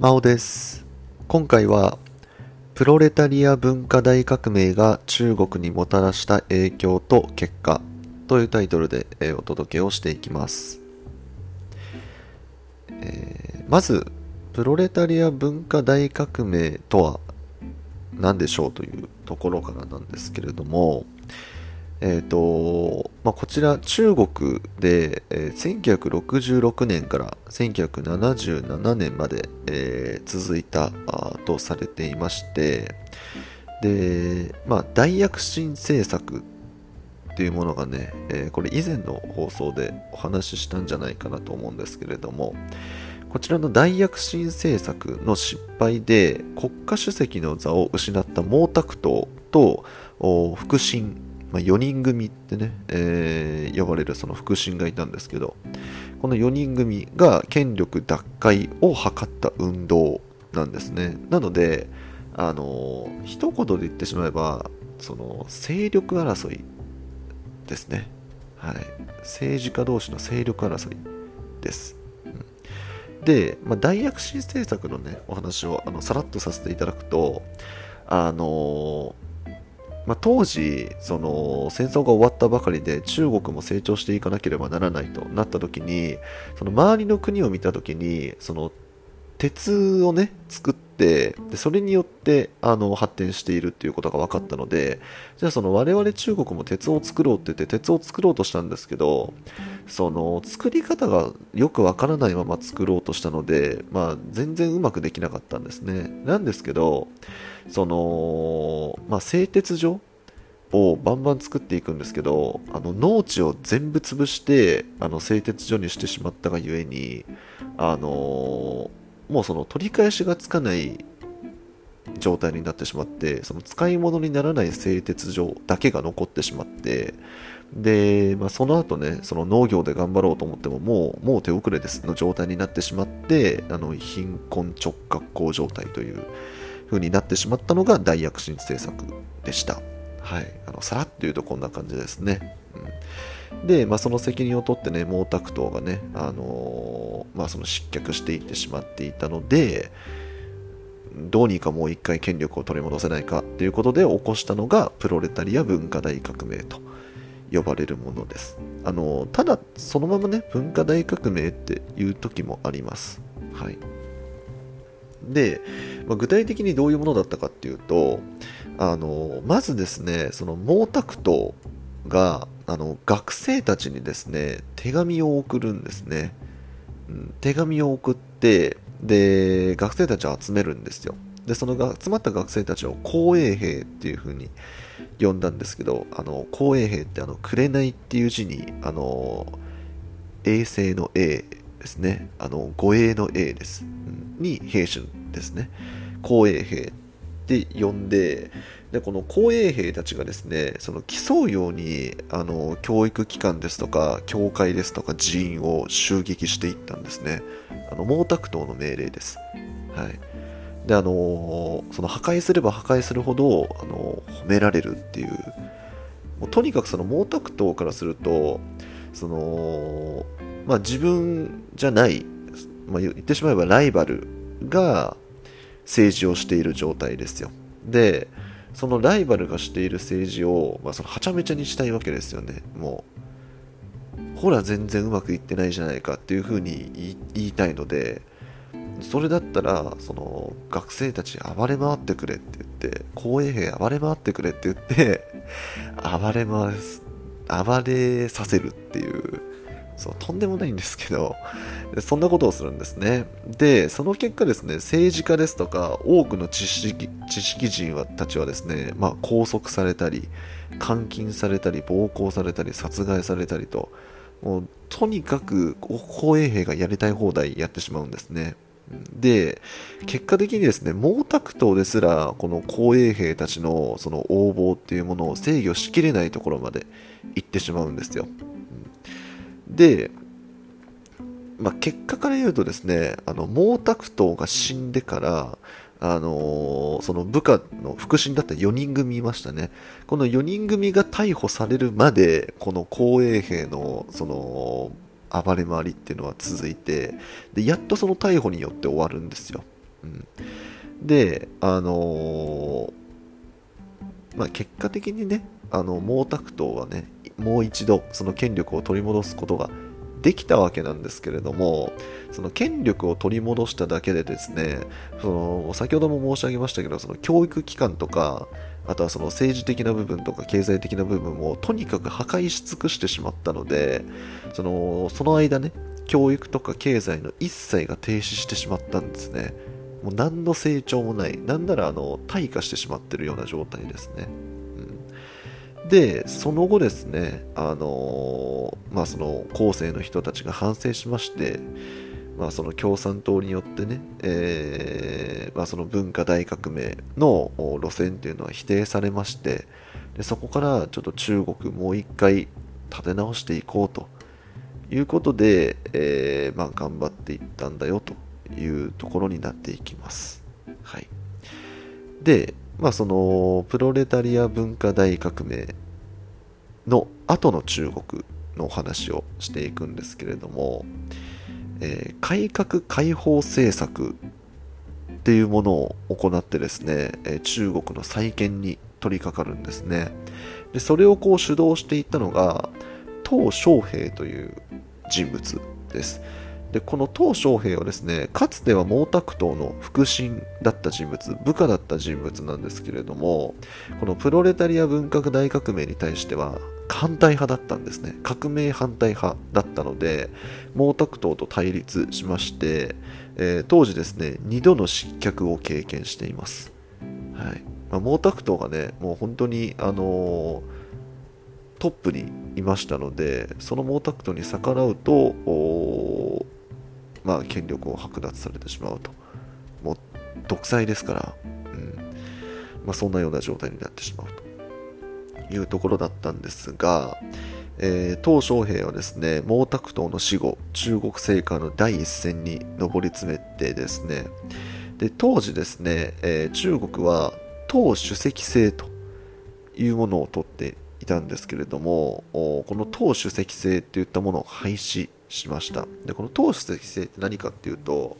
真央です。今回は、プロレタリア文化大革命が中国にもたらした影響と結果というタイトルで、えお届けをしていきます。えーまず、プロレタリア文化大革命とは何でしょうというところからなんですけれども、えーとまあ、こちら中国で、えー1966年から1977年まで、えー続いたとされていましてで、まあ、大躍進政策っていうものがね、えーこれ以前の放送でお話ししたんじゃないかなと思うんですけれどもこちらの大躍進政策の失敗で国家主席の座を失った毛沢東とお腹心まあ、4人組ってね、えー呼ばれるその腹心がいたんですけどこの4人組が権力奪回を図った運動なんですね。なのであのー一言で言ってしまえばその勢力争いですね。はい。政治家同士の勢力争いです。で、まあ、大躍進政策のねお話をあのさらっとさせていただくとあのーまあ、当時その戦争が終わったばかりで中国も成長していかなければならないとなった時にその周りの国を見た時にその鉄をね作ってでそれによってあの発展しているっていうことが分かったのでじゃあその我々中国も鉄を作ろうって言って鉄を作ろうとしたんですけどその作り方がよく分からないまま作ろうとしたので、まあ、全然うまくできなかったんですね。なんですけどその、まあ、製鉄所をバンバン作っていくんですけどあの農地を全部潰してあの製鉄所にしてしまったがゆえにあのもうその取り返しがつかない状態になってしまってその使い物にならない製鉄所だけが残ってしまってで、まあ、その後ねその農業で頑張ろうと思ってももうもう手遅れですの状態になってしまってあの貧困直角行状態という風になってしまったのが大躍進政策でした。はい、あのさらっと言うとこんな感じですね。うん、で、まあ、その責任を取ってね毛沢東がね、あのーまあ、その失脚していってしまっていたのでどうにかもう一回権力を取り戻せないかということで起こしたのがプロレタリア文化大革命と呼ばれるものです。あのーただそのままね文化大革命っていう時もあります。はいで、まあ、具体的にどういうものだったかっていうとあのまずですねその毛沢東があの学生たちにですね手紙を送るんですね、うん手紙を送ってで学生たちを集めるんですよ。でそのが集まった学生たちを紅衛兵っていう風に呼んだんですけどあの紅衛兵ってあの紅っていう字にあの衛星の A ですね。あの護衛の A です、に兵士ですね。紅衛兵って呼んででこの紅衛兵たちがですねその競うようにあの教育機関ですとか教会ですとか寺院を襲撃していったんですね。あの毛沢東の命令です。はい。であのその破壊すれば破壊するほどあの褒められるっていう。もうとにかくその毛沢東からするとそのまあ自分じゃない、まあ、言ってしまえばライバルが政治をしている状態ですよ。でそのライバルがしている政治を、まあ、そのはちゃめちゃにしたいわけですよね。もうほら全然うまくいってないじゃないかっていうふうに言いたいのでそれだったらその学生たち暴れ回ってくれって言って公衛兵暴れ回ってくれって言って暴れ回す暴れさせるっていうそうとんでもないんですけどそんなことをするんですね。でその結果ですね政治家ですとか多くの知識知識人はたちはですね、まあ、拘束されたり監禁されたり暴行されたり殺害されたりともうとにかく公衛兵がやりたい放題やってしまうんですね。で結果的にですね毛沢東ですらこの公衛兵たちのその横暴っていうものを制御しきれないところまで行ってしまうんですよで、まあ、結果から言うとですねあの毛沢東が死んでからあのーその部下の腹心だった4人組いましたね。この4人組が逮捕されるまで、この公衛兵の、その、暴れ回りっていうのは続いて、で、やっとその逮捕によって終わるんですよ。うん、で、あのー、まあ、結果的にね、あの毛沢東はね、もう一度その権力を取り戻すことができたわけなんですけれども、その権力を取り戻しただけでですね、その先ほども申し上げましたけど、その教育機関とか、あとはその政治的な部分とか経済的な部分をとにかく破壊し尽くしてしまったので、そのその間ね、教育とか経済の一切が停止してしまったんですね。もう何の成長もない、なんならあの退化してしまってるような状態ですね。で、その後ですね、あのまあ、その後世の人たちが反省しまして、まあ、その共産党によってね、えー、まあ、その文化大革命の路線っていうのは否定されましてでそこからちょっと中国もう一回立て直していこうということで、えー、まあ、頑張っていったんだよというところになっていきます。はい、で、まあ、そのプロレタリア文化大革命の後の中国のお話をしていくんですけれども、えー、改革開放政策っていうものを行ってですね、え、中国の再建に取り掛かるんですね。でそれをこう主導していったのが鄧小平という人物です。でこの鄧小平はですねかつては毛沢東の腹心だった人物部下だった人物なんですけれどもこのプロレタリア文化大革命に対しては反対派だったんですね。革命反対派だったので毛沢東と対立しまして、えー、当時ですね2度の失脚を経験しています、はい。まあ、毛沢東がねもう本当にあのートップにいましたのでその毛沢東に逆らうとまあ、権力を剥奪されてしまうと。もう独裁ですから、うん。まあ、そんなような状態になってしまうと。いうところだったんですが、えー、鄧小平はですね、毛沢東の死後、中国政界の第一線に上り詰めてですね、で当時ですね、えー、中国は党主席制というものをとっていたんですけれども、この党主席制といったものを廃止しました。でこの党主席制って何かっていうと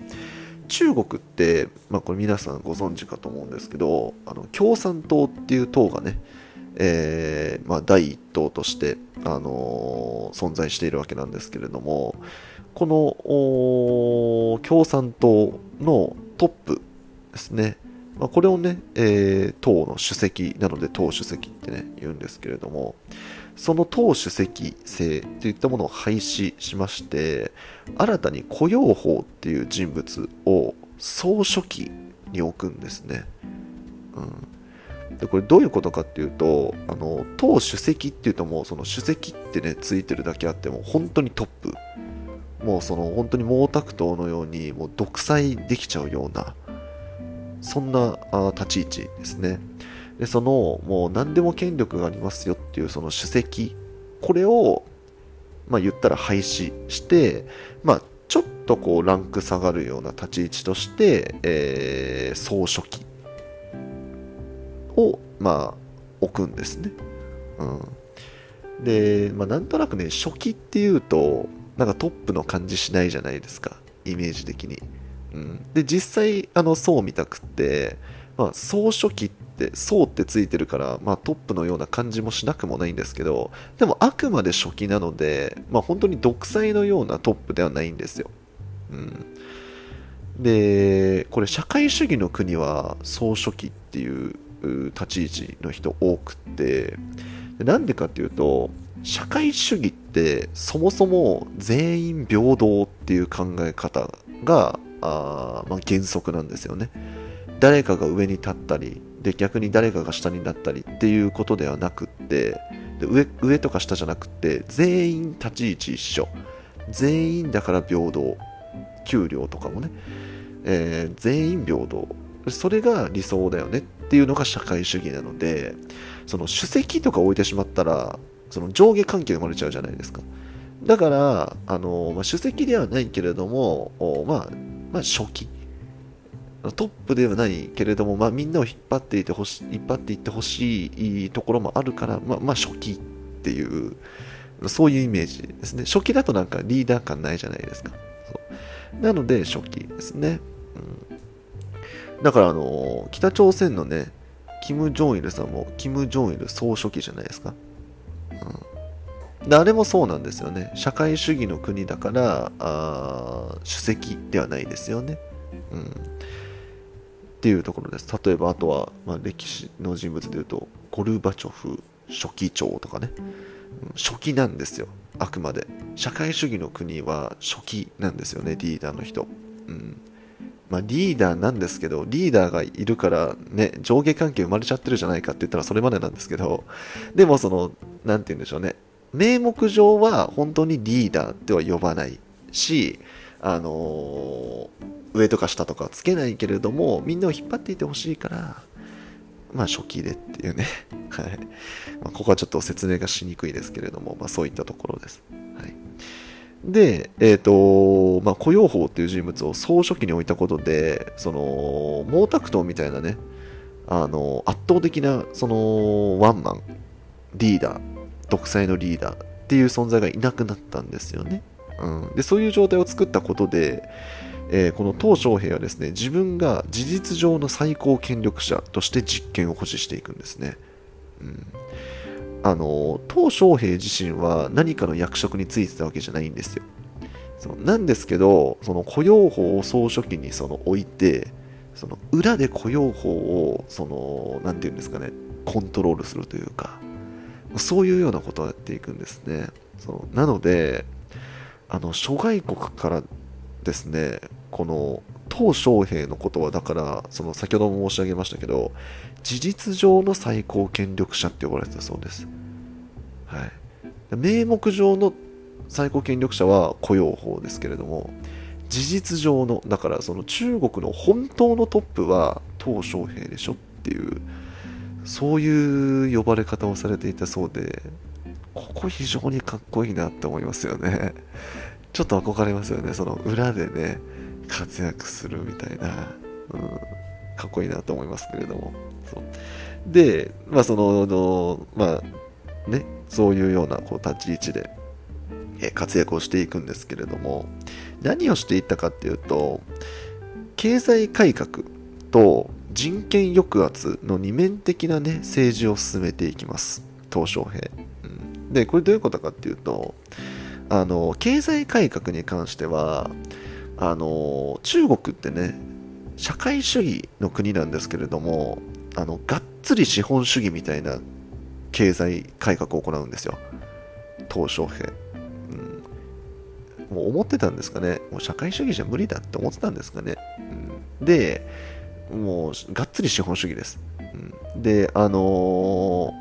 中国って、まあ、これ皆さんご存知かと思うんですけどあの共産党っていう党がね、えー、まあ、第一党として、あのー、存在しているわけなんですけれどもこの共産党のトップですね、まあ、これをね、えー、党の主席なので党主席ってね言うんですけれどもその党主席制といったものを廃止しまして新たに雇用法っていう人物を総書記に置くんですね、うん、でこれどういうことかっていうとあの党主席っていうともうその主席ってねついてるだけあっても本当にトップ。もうその本当に毛沢東のようにもう独裁できちゃうようなそんなあ立ち位置ですね。で、その、もう何でも権力がありますよっていうその主席、これを、まあ言ったら廃止して、まあちょっとこうランク下がるような立ち位置として、えー、総書記を、まあ置くんですね。うん。で、まあなんとなくね、書記っていうと、なんかトップの感じしないじゃないですか。イメージ的に。うん。で、実際、あの、そう見たくって、まあ、総書記って、総ってついてるから、まあ、トップのような感じもしなくもないんですけど、でもあくまで書記なので、まあ、本当に独裁のようなトップではないんですよ。うん。で、これ社会主義の国は総書記っていう立ち位置の人多くって、なんでかっていうと、社会主義ってそもそも全員平等っていう考え方があ、まあ、原則なんですよね。誰かが上に立ったりで逆に誰かが下になったりっていうことではなくってで上上とか下じゃなくって全員立ち位置一緒。全員だから平等。給料とかもね、えー、全員平等。それが理想だよねっていうのが社会主義なのでその主席とか置いてしまったらその上下関係生まれちゃうじゃないですか。だからあの、まあ、主席ではないけれどもまあまあ初期。トップではないけれども、まあ、みんなを引っ張っていてほし引っ張っていってほしいところもあるから、まあ、まあ、初期っていう、そういうイメージですね。初期だとなんかリーダー感ないじゃないですか。なので、初期ですね。うん。だからあの北朝鮮のねキム・ジョンイルさんもキム・ジョンイル総書記じゃないですか、うん、であれもそうなんですよね。社会主義の国だからあ主席ではないですよね、うん、っていうところです。例えばあとは、まあ、歴史の人物でいうとゴルバチョフ書記長とかね、うん、書記なんですよ。あくまで。社会主義の国は書記なんですよねリーダーの人、うん。まあ、リーダーなんですけど、リーダーがいるから、ね、上下関係生まれちゃってるじゃないかって言ったらそれまでなんですけど、でもその、なんて言うんでしょうね、名目上は本当にリーダーっては呼ばないし、あのー、上とか下とかつけないけれども、みんなを引っ張っていてほしいから、まあ初期でっていうね。はい。まあ、ここはちょっと説明がしにくいですけれども、まあそういったところです。はい。で、えっ、ー、と、まあ、雇用法っていう人物を総書記に置いたことで、その、毛沢東みたいなね、あの、圧倒的な、その、ワンマン、リーダー、独裁のリーダーっていう存在がいなくなったんですよね。うん。で、そういう状態を作ったことで、えー、この鄧小平はですね、自分が事実上の最高権力者として実権を保持していくんですね。うん。あの鄧小平自身は何かの役職についてたわけじゃないんですよそうなんですけどその雇用法を総書記にその置いてその裏で雇用法をその何て言うんですかねコントロールするというかそういうようなことをやっていくんですねそうなのであの諸外国からですねこの鄧小平のことはだからその先ほども申し上げましたけど事実上の最高権力者って呼ばれてたそうです、はい、名目上の最高権力者は雇用法ですけれども事実上のだからその中国の本当のトップは鄧小平でしょっていうそういう呼ばれ方をされていたそうでここ非常にかっこいいなって思いますよね。ちょっと憧れますよね。その裏でね活躍するみたいな、うん、かっこいいなと思いますけれども。そう。でまあそのまあねそういうようなこう立ち位置でえ活躍をしていくんですけれども何をしていったかっていうと経済改革と人権抑圧の二面的なね政治を進めていきます。鄧小平、うん、でこれどういうことかっていうとあの経済改革に関してはあの中国ってね社会主義の国なんですけれどもあのがっつり資本主義みたいな経済改革を行うんですよ。鄧小平、うん、もう思ってたんですかね。もう社会主義じゃ無理だって思ってたんですかね、うん、でもうがっつり資本主義です、うん、であの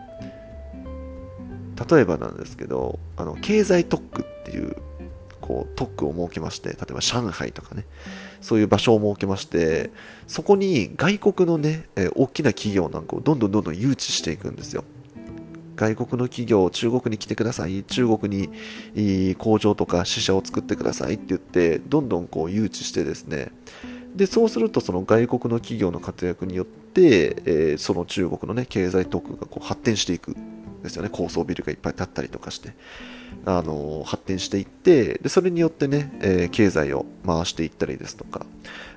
ー、例えばなんですけどあの経済特区っていうこう特区を設けまして例えば上海とかねそういう場所を設けましてそこに外国のね、え大きな企業なんかをどんどんどんどん誘致していくんですよ。外国の企業、中国に来てください、中国に工場とか支社を作ってくださいって言って、どんどんこう誘致してですね、でそうするとその外国の企業の活躍によって、えー、その中国の、ね、経済特区がこう発展していくんですよね、高層ビルがいっぱい建ったりとかして。あの発展していってでそれによってね、えー、経済を回していったりですとか。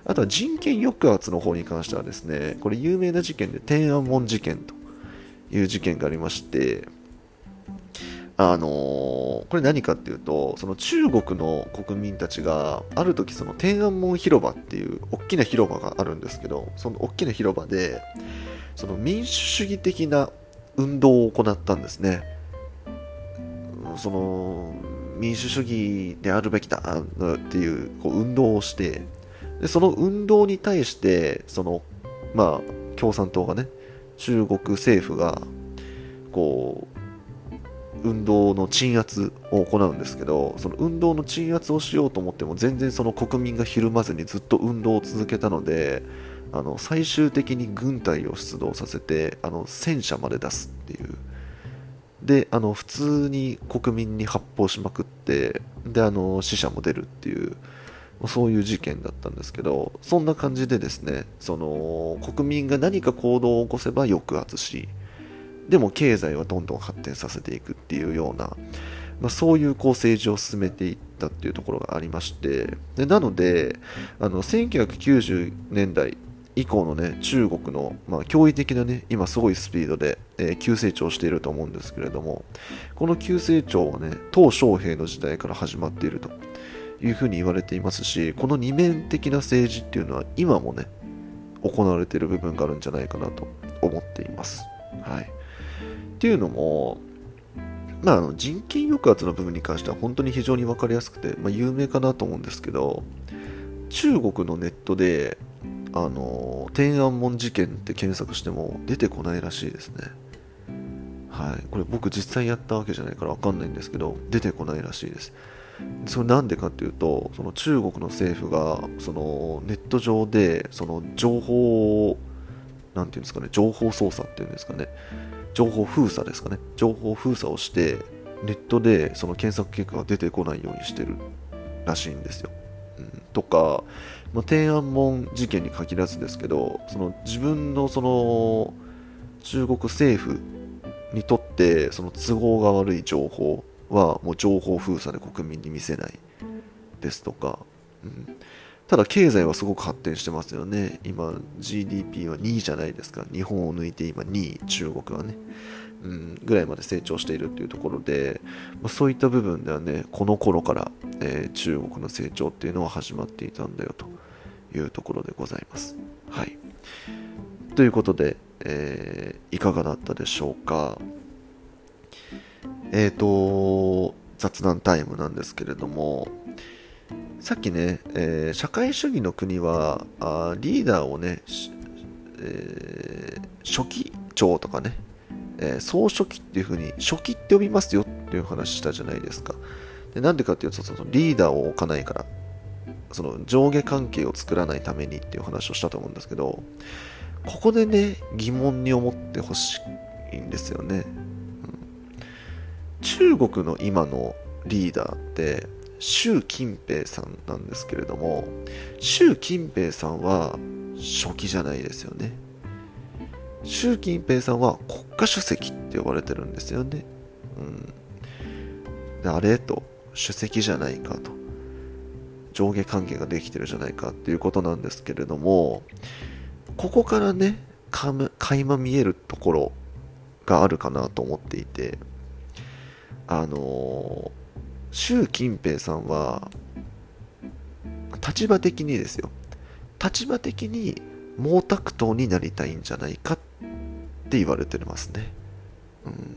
あとは人権抑圧の方に関してはですねこれ有名な事件で天安門事件という事件がありましてあのー、これ何かっていうとその中国の国民たちがある時その天安門広場っていう大きな広場があるんですけどその大きな広場でその民主主義的な運動を行ったんですね。その民主主義であるべきだっていうこう運動をしてでその運動に対してそのまあ共産党がね中国政府がこう運動の鎮圧を行うんですけどその運動の鎮圧をしようと思っても全然その国民がひるまずにずっと運動を続けたのであの最終的に軍隊を出動させてあの戦車まで出すっていうであの普通に国民に発砲しまくってであの死者も出るっていうそういう事件だったんですけどそんな感じでですねその国民が何か行動を起こせば抑圧しでも経済はどんどん発展させていくっていうような、まあ、そういうこう政治を進めていったっていうところがありましてでなのであの1990年代以降のね、中国の、まあ、驚異的なね、今すごいスピードで、えー、急成長していると思うんですけれども、この急成長はね、鄧小平の時代から始まっているというふうに言われていますし、この二面的な政治っていうのは今もね、行われている部分があるんじゃないかなと思っています。はい。っていうのも、まあ、あの人権抑圧の部分に関しては本当に非常に分かりやすくて、まあ、有名かなと思うんですけど、中国のネットで、あの、天安門事件って検索しても出てこないらしいですね。はい。これ僕実際やったわけじゃないから分かんないんですけど、出てこないらしいです。それなんでかっていうと、その中国の政府が、そのネット上で、その情報を、なんていうんですかね、情報操作っていうんですかね、情報封鎖ですかね情報封鎖をしてネットでその検索結果が出てこないようにしてるらしいんですよ、うん、とか、まあ、天安門事件に限らずですけどその自分のその中国政府にとってその都合が悪い情報はもう情報封鎖で国民に見せないですとか、うん、ただ経済はすごく発展してますよね。今 GDP は2位じゃないですか。日本を抜いて今2位、中国はね。うん、ぐらいまで成長しているっていうところで、まあ、そういった部分ではね、この頃から、えー、中国の成長っていうのは始まっていたんだよというところでございます。はい。ということで、えー、いかがだったでしょうか。えっ、ー、と、雑談タイムなんですけれども、さっきね、えー、社会主義の国はあリーダーをね、えー、初期長とかね、えー、総書記っていう風に初期って呼びますよっていう話したじゃないですか。でなんでかっていうとそのリーダーを置かないからその上下関係を作らないためにっていう話をしたと思うんですけどここでね疑問に思ってほしいんですよね、うん、中国の今のリーダーって習近平さんなんですけれども習近平さんは初期じゃないですよね。習近平さんは国家主席って呼ばれてるんですよね。うん。であれと主席じゃないかと。上下関係ができてるじゃないかっていうことなんですけれどもここからねかむ垣間見えるところがあるかなと思っていてあの習近平さんは立場的にですよ。立場的に毛沢東になりたいんじゃないかっって言われてますね、うん、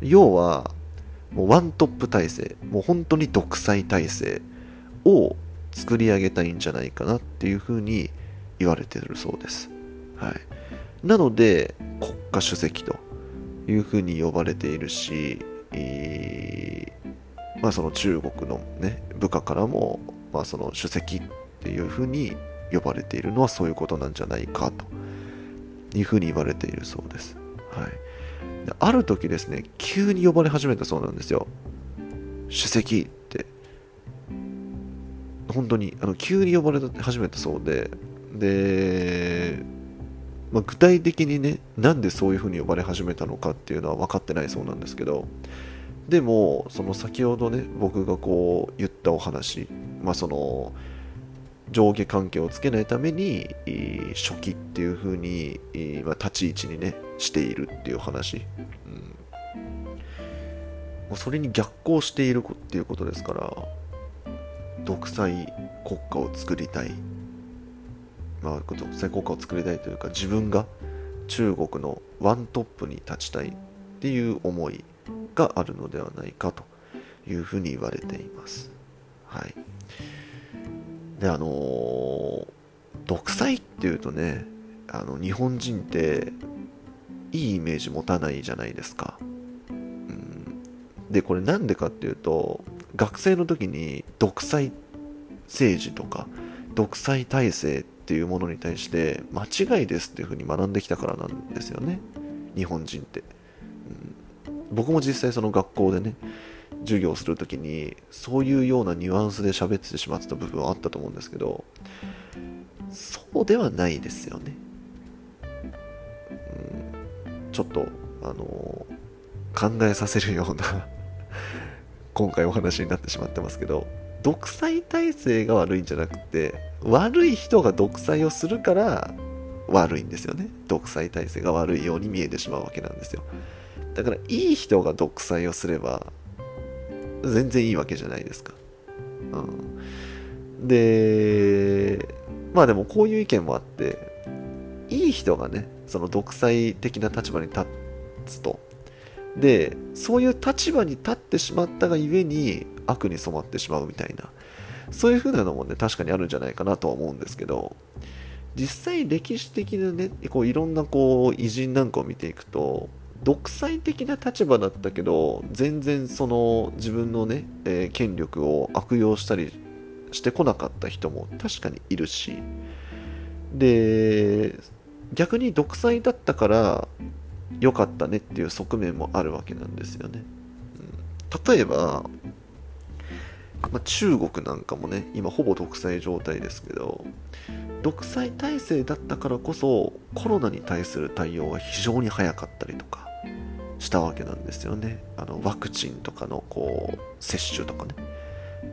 要はもうワントップ体制もう本当に独裁体制を作り上げたいんじゃないかなっていうふうに言われてるそうです、はい、なので国家主席というふうに呼ばれているし、えーまあ、その中国の、ね、部下からも、まあ、その主席っていうふうに呼ばれているのはそういうことなんじゃないかと。いうふうに言われているそうです。はい、である時ですね、急に呼ばれ始めたそうなんですよ。主席って。本当にあの急に呼ばれ始めたそうで、で、まあ、具体的にね、なんでそういうふうに呼ばれ始めたのかっていうのは分かってないそうなんですけど、でもその先ほどね僕がこう言ったお話まあその上下関係をつけないために初期っていう風に、まあ、立ち位置にねしているっていう話、うん、それに逆行しているっていうことですから独裁国家を作りたいまあ独裁国家を作りたいというか自分が中国のワントップに立ちたいっていう思いがあるのではないかというふうに言われています。はい。で、あのー、独裁っていうとね、あの日本人っていいイメージ持たないじゃないですか。うん、で、これなんでかっていうと、学生の時に独裁政治とか独裁体制っていうものに対して間違いですっていうふうに学んできたからなんですよね。日本人って。うん僕も実際その学校でね授業する時にそういうようなニュアンスで喋ってしまってた部分はあったと思うんですけどそうではないですよね、うん、ちょっとあの考えさせるような 今回お話になってしまってますけど独裁体制が悪いんじゃなくて悪い人が独裁をするから悪いんですよね。独裁体制が悪いように見えてしまうわけなんですよ。だから、いい人が独裁をすれば、全然いいわけじゃないですか。うん。で、まあでもこういう意見もあって、いい人がね、その独裁的な立場に立つと。で、そういう立場に立ってしまったがゆえに悪に染まってしまうみたいな、そういう風なのもね、確かにあるんじゃないかなとは思うんですけど、実際歴史的なね、こういろんなこう偉人なんかを見ていくと、独裁的な立場だったけど、全然その自分のね、えー、権力を悪用したりしてこなかった人も確かにいるし、で、逆に独裁だったから良かったねっていう側面もあるわけなんですよね。うん、例えば、まあ、中国なんかもね、今ほぼ独裁状態ですけど、独裁体制だったからこそコロナに対する対応が非常に早かったりとかしたわけなんですよね。あのワクチンとかのこう接種とかね。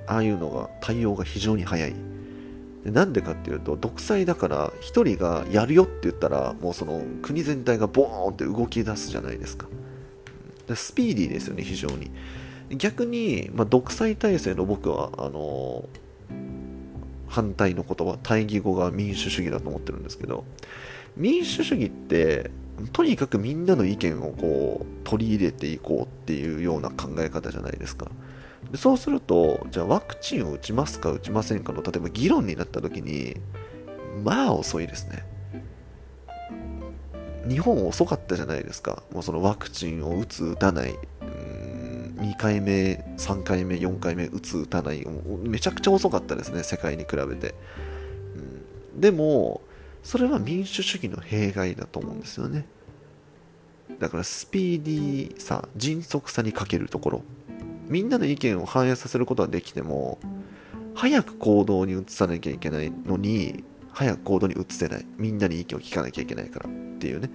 ああいうのが対応が非常に早い。でなんでかっていうと独裁だから1人がやるよって言ったらもうその国全体がボーンって動き出すじゃないですか。でスピーディーですよね、非常に。逆に、まあ、独裁体制の僕はあの反対の言葉対義語が民主主義だと思ってるんですけど民主主義ってとにかくみんなの意見をこう取り入れていこうっていうような考え方じゃないですか。でそうするとじゃあワクチンを打ちますか打ちませんかの例えば議論になった時にまあ遅いですね。日本遅かったじゃないですか。もうそのワクチンを打つ打たない。2回目、3回目、4回目打つ打たない。めちゃくちゃ遅かったですね、世界に比べて。うん、でも、それは民主主義の弊害だと思うんですよね。だからスピーディーさ、迅速さに欠けるところ。みんなの意見を反映させることはできても、早く行動に移さなきゃいけないのに、早く行動に移せない。みんなに意見を聞かなきゃいけないからっていうね、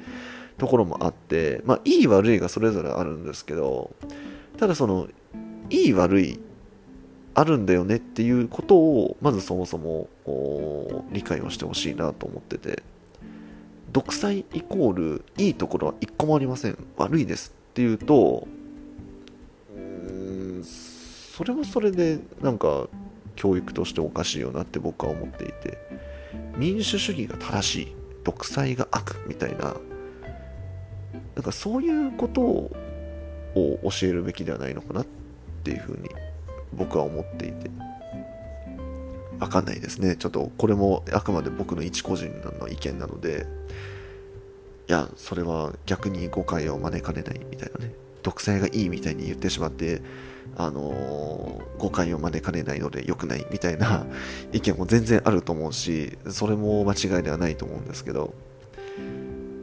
ところもあって、まあ、いい悪いがそれぞれあるんですけど、ただその、いい悪い、あるんだよねっていうことを、まずそもそも理解をしてほしいなと思ってて、独裁イコール、いいところは一個もありません。悪いですっていうと、うん、それもそれで、なんか、教育としておかしいよなって僕は思っていて、民主主義が正しい、独裁が悪みたいな、なんかそういうことをを教えるべきではないのかなっていうふうに僕は思っていて。わかんないですね。ちょっとこれもあくまで僕の一個人の意見なので。いやそれは逆に誤解を招かれないみたいなね。独裁がいいみたいに言ってしまってあのー、誤解を招かれないので良くないみたいな 意見も全然あると思うしそれも間違いではないと思うんですけど。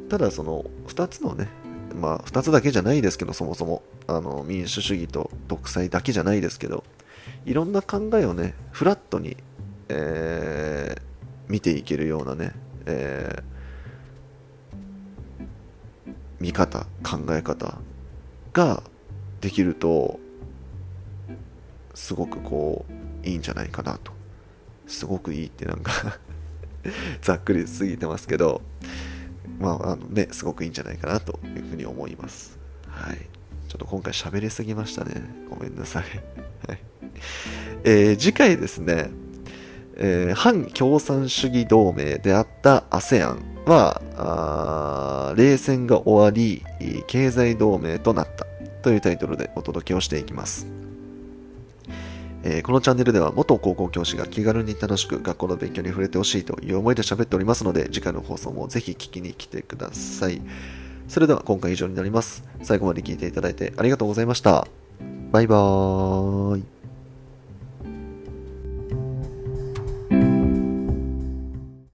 ただその2つのねまあ、2つだけじゃないですけど、そもそも、あの、民主主義と独裁だけじゃないですけど、いろんな考えをね、フラットに、えー、見ていけるようなね、えー、見方、考え方ができると、すごくこう、いいんじゃないかなと。すごくいいってなんか ざっくり過ぎてますけど、まあ、あのね、すごくいいんじゃないかなというふうに思います。はい。ちょっと今回喋りすぎましたね。ごめんなさい。はい。えー、次回ですね、えー、反共産主義同盟であった ASEAN は、冷戦が終わり、経済同盟となったというタイトルでお届けをしていきます。えー、このチャンネルでは元高校教師が気軽に楽しく学校の勉強に触れてほしいという思いで喋っておりますので、次回の放送もぜひ聞きに来てください。それでは今回以上になります。最後まで聞いていただいてありがとうございました。バイバーイ。